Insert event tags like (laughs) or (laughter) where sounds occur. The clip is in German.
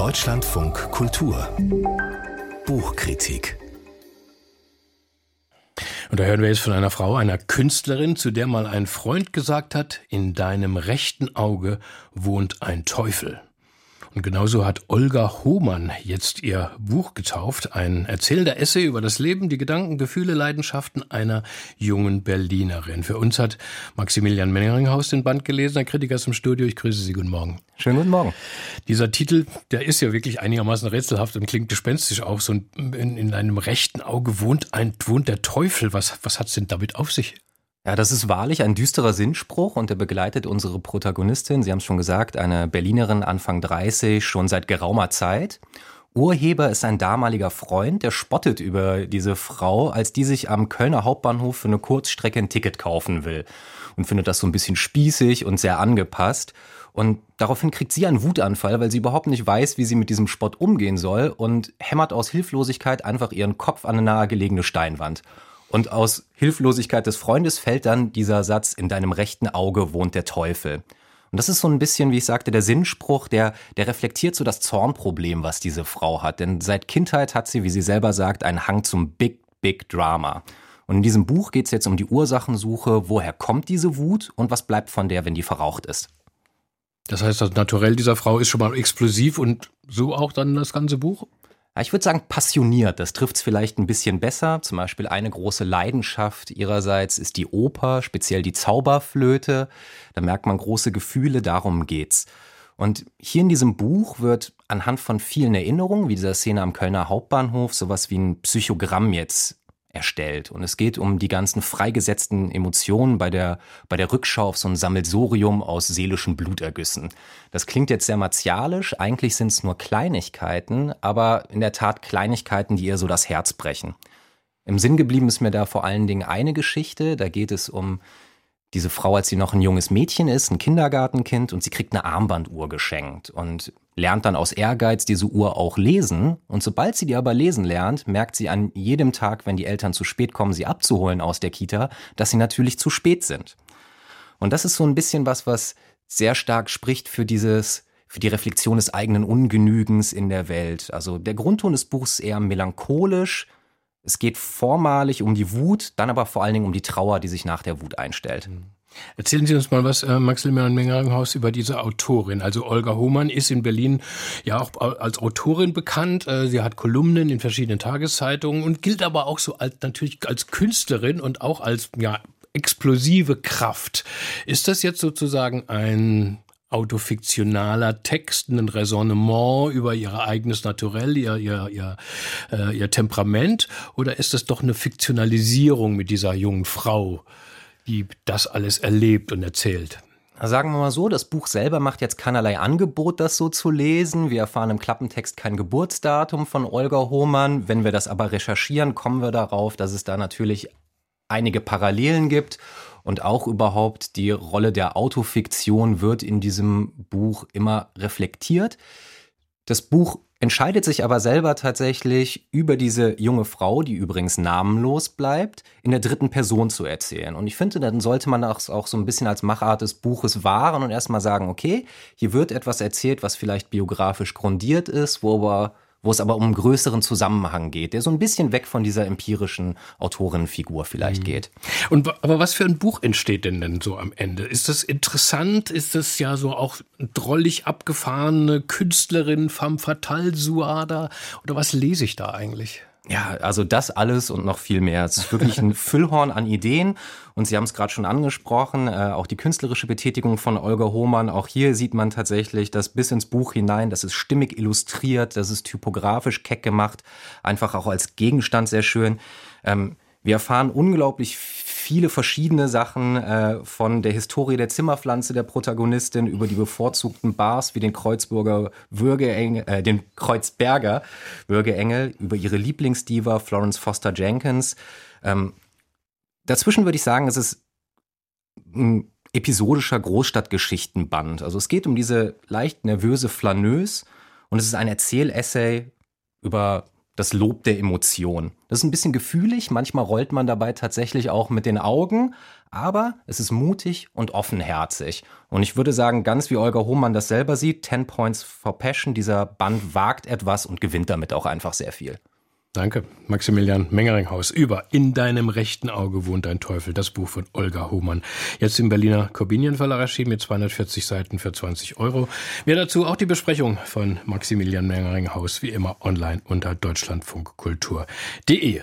Deutschlandfunk Kultur Buchkritik und da hören wir jetzt von einer Frau, einer Künstlerin, zu der mal ein Freund gesagt hat, in deinem rechten Auge wohnt ein Teufel. Und genauso hat Olga Hohmann jetzt ihr Buch getauft, ein erzählender Essay über das Leben, die Gedanken, Gefühle, Leidenschaften einer jungen Berlinerin. Für uns hat Maximilian Mengeringhaus den Band gelesen, ein Kritiker ist im Studio. Ich grüße Sie, guten Morgen. Schönen guten Morgen. Dieser Titel, der ist ja wirklich einigermaßen rätselhaft und klingt gespenstisch auch. So in, in einem rechten Auge wohnt ein, wohnt der Teufel. Was, was hat's denn damit auf sich? Ja, das ist wahrlich ein düsterer Sinnspruch und der begleitet unsere Protagonistin, Sie haben es schon gesagt, eine Berlinerin Anfang 30, schon seit geraumer Zeit. Urheber ist ein damaliger Freund, der spottet über diese Frau, als die sich am Kölner Hauptbahnhof für eine Kurzstrecke ein Ticket kaufen will und findet das so ein bisschen spießig und sehr angepasst. Und daraufhin kriegt sie einen Wutanfall, weil sie überhaupt nicht weiß, wie sie mit diesem Spott umgehen soll und hämmert aus Hilflosigkeit einfach ihren Kopf an eine nahegelegene Steinwand. Und aus Hilflosigkeit des Freundes fällt dann dieser Satz, in deinem rechten Auge wohnt der Teufel. Und das ist so ein bisschen, wie ich sagte, der Sinnspruch, der, der reflektiert so das Zornproblem, was diese Frau hat. Denn seit Kindheit hat sie, wie sie selber sagt, einen Hang zum Big, Big Drama. Und in diesem Buch geht es jetzt um die Ursachensuche, woher kommt diese Wut und was bleibt von der, wenn die verraucht ist. Das heißt, das Naturell dieser Frau ist schon mal explosiv und so auch dann das ganze Buch? Ich würde sagen, passioniert, das trifft es vielleicht ein bisschen besser. Zum Beispiel eine große Leidenschaft ihrerseits ist die Oper, speziell die Zauberflöte. Da merkt man große Gefühle, darum geht's. Und hier in diesem Buch wird anhand von vielen Erinnerungen, wie dieser Szene am Kölner Hauptbahnhof, sowas wie ein Psychogramm jetzt erstellt. Und es geht um die ganzen freigesetzten Emotionen bei der, bei der Rückschau auf so ein Sammelsurium aus seelischen Blutergüssen. Das klingt jetzt sehr martialisch, eigentlich sind es nur Kleinigkeiten, aber in der Tat Kleinigkeiten, die ihr so das Herz brechen. Im Sinn geblieben ist mir da vor allen Dingen eine Geschichte, da geht es um diese Frau, als sie noch ein junges Mädchen ist, ein Kindergartenkind, und sie kriegt eine Armbanduhr geschenkt und lernt dann aus Ehrgeiz diese Uhr auch lesen. Und sobald sie die aber lesen lernt, merkt sie an jedem Tag, wenn die Eltern zu spät kommen, sie abzuholen aus der Kita, dass sie natürlich zu spät sind. Und das ist so ein bisschen was, was sehr stark spricht für dieses, für die Reflexion des eigenen Ungenügens in der Welt. Also der Grundton des Buchs eher melancholisch, es geht vormalig um die Wut, dann aber vor allen Dingen um die Trauer, die sich nach der Wut einstellt. Mhm. Erzählen Sie uns mal was, äh, Maximilian Mengeringhaus, über diese Autorin. Also Olga Hohmann ist in Berlin ja auch als Autorin bekannt. Äh, sie hat Kolumnen in verschiedenen Tageszeitungen und gilt aber auch so als, natürlich als Künstlerin und auch als ja, explosive Kraft. Ist das jetzt sozusagen ein autofiktionaler Text, ein Raisonnement über ihr eigenes Naturell, ihr, ihr, ihr, äh, ihr Temperament? Oder ist das doch eine Fiktionalisierung mit dieser jungen Frau, die das alles erlebt und erzählt? Sagen wir mal so, das Buch selber macht jetzt keinerlei Angebot, das so zu lesen. Wir erfahren im Klappentext kein Geburtsdatum von Olga Hohmann. Wenn wir das aber recherchieren, kommen wir darauf, dass es da natürlich einige Parallelen gibt und auch überhaupt die Rolle der Autofiktion wird in diesem Buch immer reflektiert. Das Buch entscheidet sich aber selber tatsächlich über diese junge Frau, die übrigens namenlos bleibt, in der dritten Person zu erzählen. Und ich finde, dann sollte man das auch so ein bisschen als Machart des Buches wahren und erstmal sagen, okay, hier wird etwas erzählt, was vielleicht biografisch grundiert ist, wo aber wo es aber um einen größeren Zusammenhang geht, der so ein bisschen weg von dieser empirischen Autorinnenfigur vielleicht mhm. geht. Und aber was für ein Buch entsteht denn denn so am Ende? Ist das interessant? Ist das ja so auch drollig abgefahrene Künstlerin femme fatale Suada? Oder was lese ich da eigentlich? Ja, also das alles und noch viel mehr. Es ist wirklich ein (laughs) Füllhorn an Ideen und Sie haben es gerade schon angesprochen, äh, auch die künstlerische Betätigung von Olga Hohmann. Auch hier sieht man tatsächlich das bis ins Buch hinein. Das ist stimmig illustriert, das ist typografisch keck gemacht, einfach auch als Gegenstand sehr schön. Ähm, wir erfahren unglaublich viele verschiedene Sachen äh, von der Historie der Zimmerpflanze der Protagonistin über die bevorzugten Bars wie den Kreuzburger Würgeengel, äh, den Kreuzberger Würgeengel, über ihre Lieblingsdiva Florence Foster Jenkins. Ähm, dazwischen würde ich sagen, es ist ein episodischer Großstadtgeschichtenband. Also es geht um diese leicht nervöse Flaneuse und es ist ein Erzählessay über das Lob der Emotion. Das ist ein bisschen gefühlig, manchmal rollt man dabei tatsächlich auch mit den Augen, aber es ist mutig und offenherzig. Und ich würde sagen, ganz wie Olga Hohmann das selber sieht, 10 Points for Passion, dieser Band wagt etwas und gewinnt damit auch einfach sehr viel. Danke, Maximilian Mengeringhaus. Über In deinem rechten Auge wohnt ein Teufel, das Buch von Olga Hohmann. Jetzt im Berliner Corbinian Verlag erschienen mit 240 Seiten für 20 Euro. Mehr dazu auch die Besprechung von Maximilian Mengeringhaus, wie immer online unter deutschlandfunkkultur.de.